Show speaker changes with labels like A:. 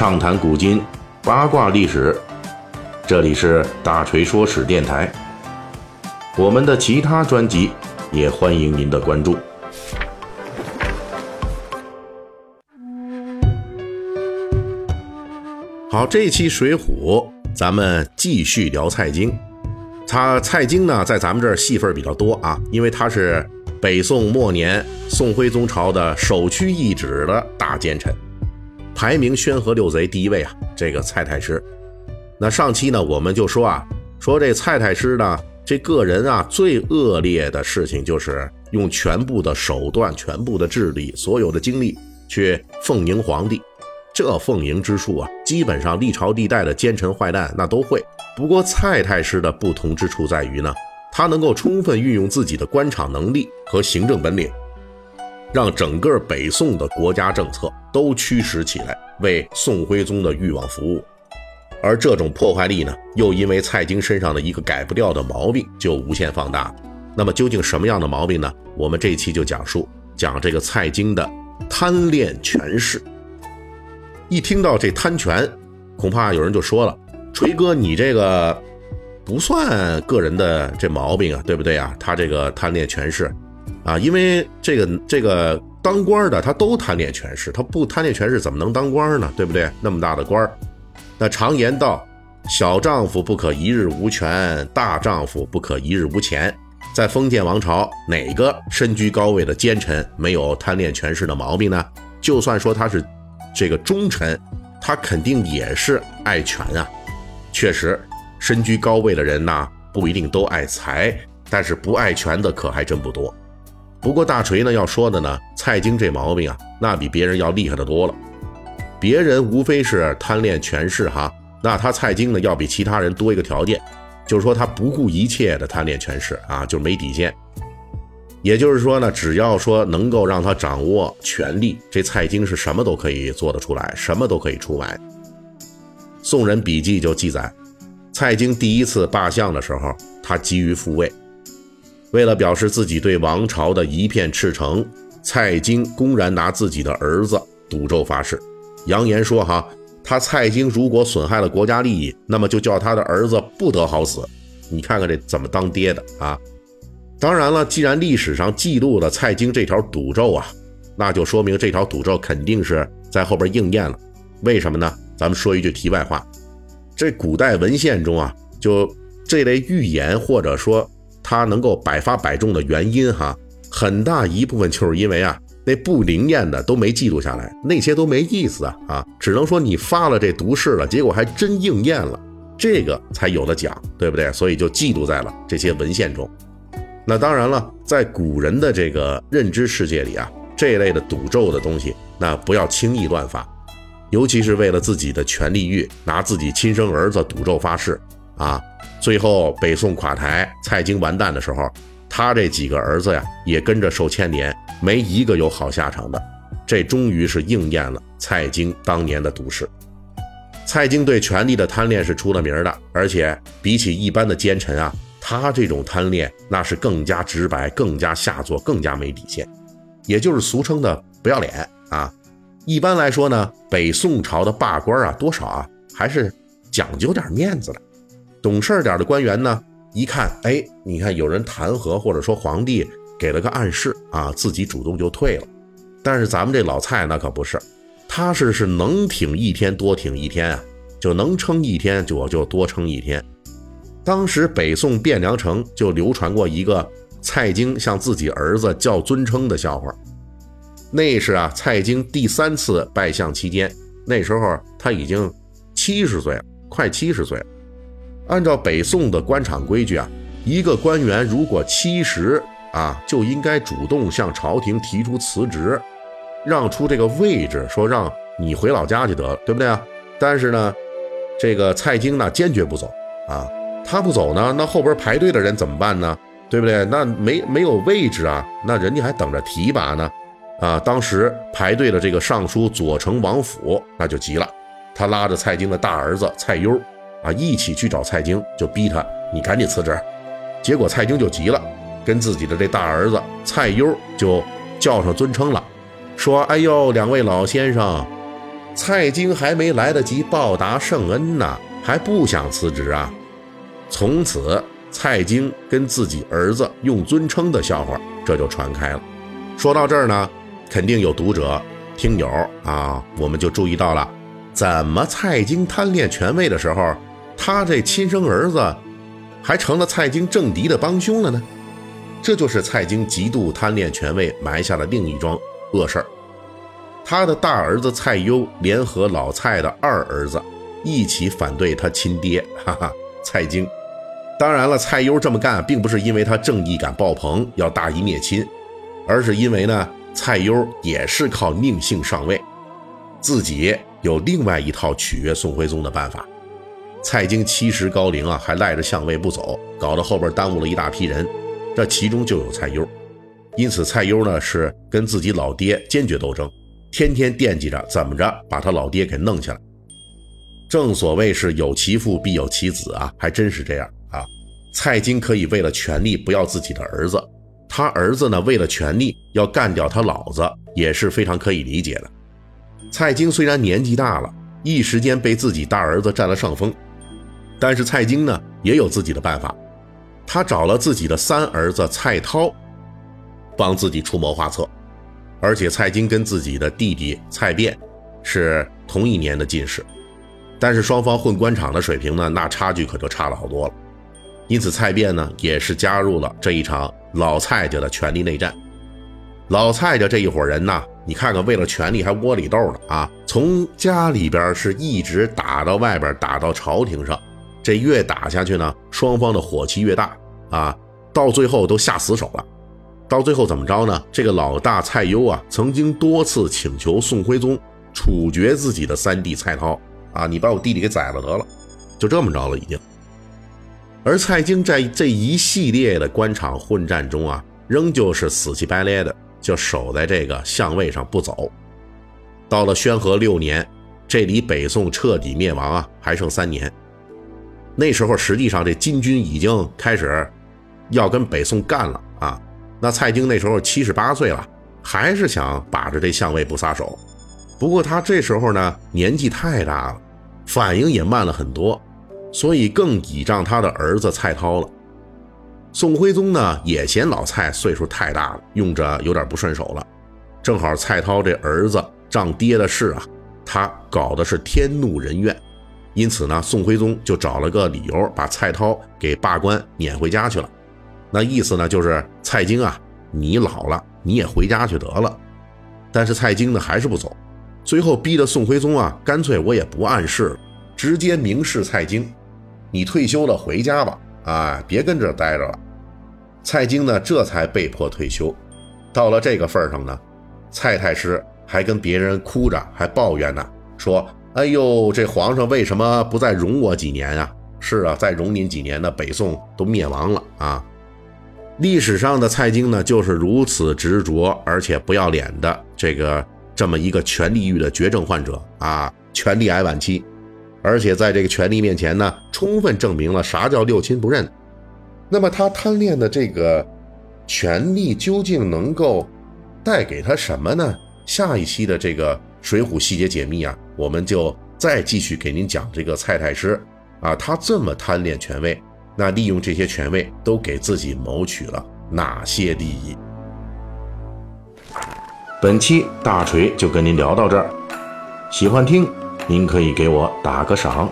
A: 畅谈古今，八卦历史。这里是大锤说史电台。我们的其他专辑也欢迎您的关注。好，这一期《水浒》，咱们继续聊蔡京。他蔡京呢，在咱们这儿戏份比较多啊，因为他是北宋末年宋徽宗朝的首屈一指的大奸臣。排名宣和六贼第一位啊，这个蔡太师。那上期呢，我们就说啊，说这蔡太师呢，这个人啊，最恶劣的事情就是用全部的手段、全部的智力、所有的精力去奉迎皇帝。这奉迎之术啊，基本上历朝历代的奸臣坏蛋那都会。不过蔡太师的不同之处在于呢，他能够充分运用自己的官场能力和行政本领。让整个北宋的国家政策都驱使起来，为宋徽宗的欲望服务，而这种破坏力呢，又因为蔡京身上的一个改不掉的毛病，就无限放大。那么究竟什么样的毛病呢？我们这一期就讲述讲这个蔡京的贪恋权势。一听到这贪权，恐怕有人就说了：“锤哥，你这个不算个人的这毛病啊，对不对啊？他这个贪恋权势。”啊，因为这个这个当官的他都贪恋权势，他不贪恋权势怎么能当官呢？对不对？那么大的官儿，那常言道，小丈夫不可一日无权，大丈夫不可一日无钱。在封建王朝，哪个身居高位的奸臣没有贪恋权势的毛病呢？就算说他是这个忠臣，他肯定也是爱权啊。确实，身居高位的人呐，不一定都爱财，但是不爱权的可还真不多。不过大锤呢要说的呢，蔡京这毛病啊，那比别人要厉害的多了。别人无非是贪恋权势哈，那他蔡京呢要比其他人多一个条件，就是说他不顾一切的贪恋权势啊，就没底线。也就是说呢，只要说能够让他掌握权力，这蔡京是什么都可以做得出来，什么都可以出卖。宋人笔记就记载，蔡京第一次罢相的时候，他急于复位。为了表示自己对王朝的一片赤诚，蔡京公然拿自己的儿子赌咒发誓，扬言说：“哈，他蔡京如果损害了国家利益，那么就叫他的儿子不得好死。”你看看这怎么当爹的啊？当然了，既然历史上记录了蔡京这条赌咒啊，那就说明这条赌咒肯定是在后边应验了。为什么呢？咱们说一句题外话，这古代文献中啊，就这类预言或者说。他能够百发百中的原因，哈，很大一部分就是因为啊，那不灵验的都没记录下来，那些都没意思啊，啊，只能说你发了这毒誓了，结果还真应验了，这个才有的讲，对不对？所以就记录在了这些文献中。那当然了，在古人的这个认知世界里啊，这类的赌咒的东西，那不要轻易乱发，尤其是为了自己的权力欲，拿自己亲生儿子赌咒发誓啊。最后北宋垮台，蔡京完蛋的时候，他这几个儿子呀也跟着受牵连，没一个有好下场的。这终于是应验了蔡京当年的毒誓。蔡京对权力的贪恋是出了名的，而且比起一般的奸臣啊，他这种贪恋那是更加直白、更加下作、更加没底线，也就是俗称的不要脸啊。一般来说呢，北宋朝的罢官啊，多少啊还是讲究点面子的。懂事点的官员呢，一看，哎，你看有人弹劾，或者说皇帝给了个暗示啊，自己主动就退了。但是咱们这老蔡那可不是，他是是能挺一天多挺一天啊，就能撑一天就就多撑一天。当时北宋汴梁城就流传过一个蔡京向自己儿子叫尊称的笑话，那是啊，蔡京第三次拜相期间，那时候他已经七十岁了，快七十岁了。按照北宋的官场规矩啊，一个官员如果七十啊，就应该主动向朝廷提出辞职，让出这个位置，说让你回老家去得了，对不对啊？但是呢，这个蔡京呢坚决不走啊，他不走呢，那后边排队的人怎么办呢？对不对？那没没有位置啊，那人家还等着提拔呢，啊！当时排队的这个尚书左丞王府那就急了，他拉着蔡京的大儿子蔡攸。啊，一起去找蔡京，就逼他，你赶紧辞职。结果蔡京就急了，跟自己的这大儿子蔡攸就叫上尊称了，说：“哎呦，两位老先生，蔡京还没来得及报答圣恩呢，还不想辞职啊。从此，蔡京跟自己儿子用尊称的笑话这就传开了。说到这儿呢，肯定有读者、听友啊，我们就注意到了，怎么蔡京贪恋权位的时候，他这亲生儿子还成了蔡京政敌的帮凶了呢？这就是蔡京极度贪恋权位埋下的另一桩恶事儿。他的大儿子蔡攸联合老蔡的二儿子一起反对他亲爹，哈哈，蔡京。当然了，蔡攸这么干并不是因为他正义感爆棚要大义灭亲，而是因为呢，蔡攸也是靠宁性上位，自己有另外一套取悦宋徽宗的办法。蔡京七十高龄啊，还赖着相位不走，搞得后边耽误了一大批人，这其中就有蔡攸。因此，蔡攸呢是跟自己老爹坚决斗争，天天惦记着怎么着把他老爹给弄下来。正所谓是有其父必有其子啊，还真是这样啊。蔡京可以为了权力不要自己的儿子，他儿子呢为了权力要干掉他老子，也是非常可以理解的。蔡京虽然年纪大了，一时间被自己大儿子占了上风，但是蔡京呢也有自己的办法，他找了自己的三儿子蔡涛，帮自己出谋划策。而且蔡京跟自己的弟弟蔡卞是同一年的进士，但是双方混官场的水平呢，那差距可就差了好多了。因此，蔡卞呢也是加入了这一场老蔡家的权力内战。老蔡家这一伙人呢，你看看，为了权力还窝里斗的啊！从家里边是一直打到外边，打到朝廷上，这越打下去呢，双方的火气越大啊！到最后都下死手了。到最后怎么着呢？这个老大蔡攸啊，曾经多次请求宋徽宗处决自己的三弟蔡涛啊！你把我弟弟给宰了得了，就这么着了，已经。而蔡京在这一系列的官场混战中啊，仍旧是死乞白赖的，就守在这个相位上不走。到了宣和六年，这离北宋彻底灭亡啊，还剩三年。那时候实际上这金军已经开始要跟北宋干了啊。那蔡京那时候七十八岁了，还是想把着这相位不撒手。不过他这时候呢，年纪太大了，反应也慢了很多。所以更倚仗他的儿子蔡涛了。宋徽宗呢也嫌老蔡岁数太大了，用着有点不顺手了。正好蔡涛这儿子仗爹的事啊，他搞的是天怒人怨，因此呢，宋徽宗就找了个理由把蔡涛给罢官撵回家去了。那意思呢就是蔡京啊，你老了你也回家去得了。但是蔡京呢还是不走，最后逼得宋徽宗啊，干脆我也不暗示了，直接明示蔡京。你退休了，回家吧，啊，别跟这待着了。蔡京呢，这才被迫退休。到了这个份上呢，蔡太师还跟别人哭着，还抱怨呢，说：“哎呦，这皇上为什么不再容我几年啊？是啊，再容您几年呢，北宋都灭亡了啊！”历史上的蔡京呢，就是如此执着而且不要脸的这个这么一个权力欲的绝症患者啊，权力癌晚期。而且在这个权力面前呢，充分证明了啥叫六亲不认。那么他贪恋的这个权力究竟能够带给他什么呢？下一期的这个《水浒细节解密》啊，我们就再继续给您讲这个蔡太师啊，他这么贪恋权位，那利用这些权位都给自己谋取了哪些利益？本期大锤就跟您聊到这儿，喜欢听。您可以给我打个赏。